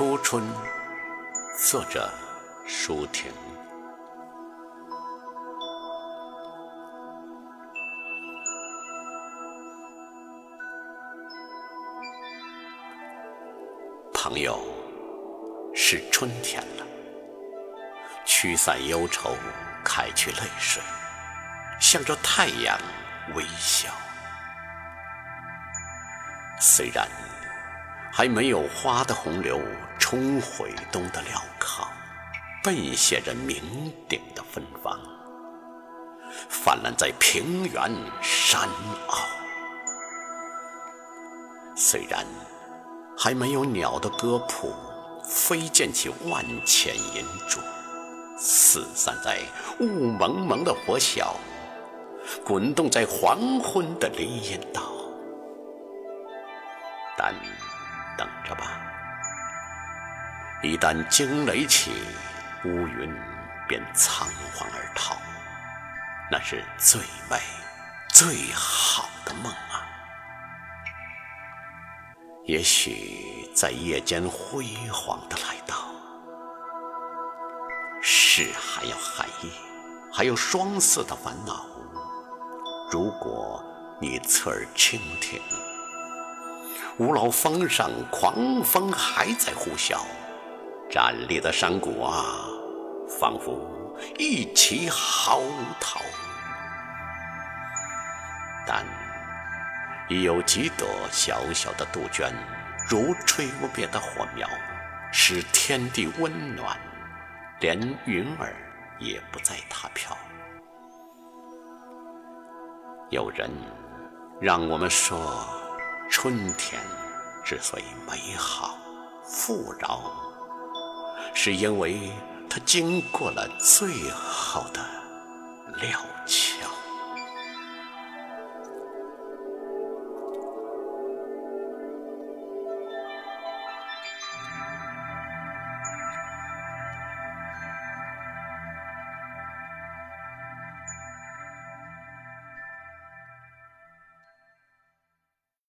初春，作者舒婷。朋友，是春天了，驱散忧愁，开去泪水，向着太阳微笑。虽然还没有花的洪流冲毁东的镣铐，背写着名鼎的芬芳，泛滥在平原山坳。虽然还没有鸟的歌谱飞溅起万千银珠，四散在雾蒙蒙的火晓，滚动在黄昏的林荫道。但等着吧，一旦惊雷起，乌云便仓皇而逃，那是最美、最好的梦啊！也许在夜间辉煌的来到，是还有寒夜，还有霜色的烦恼。如果你侧耳倾听。五老峰上，狂风还在呼啸，站立的山谷啊，仿佛一起嚎啕。但已有几朵小小的杜鹃，如吹不灭的火苗，使天地温暖，连云儿也不再踏飘。有人让我们说。春天之所以美好富饶，是因为他经过了最好的了结。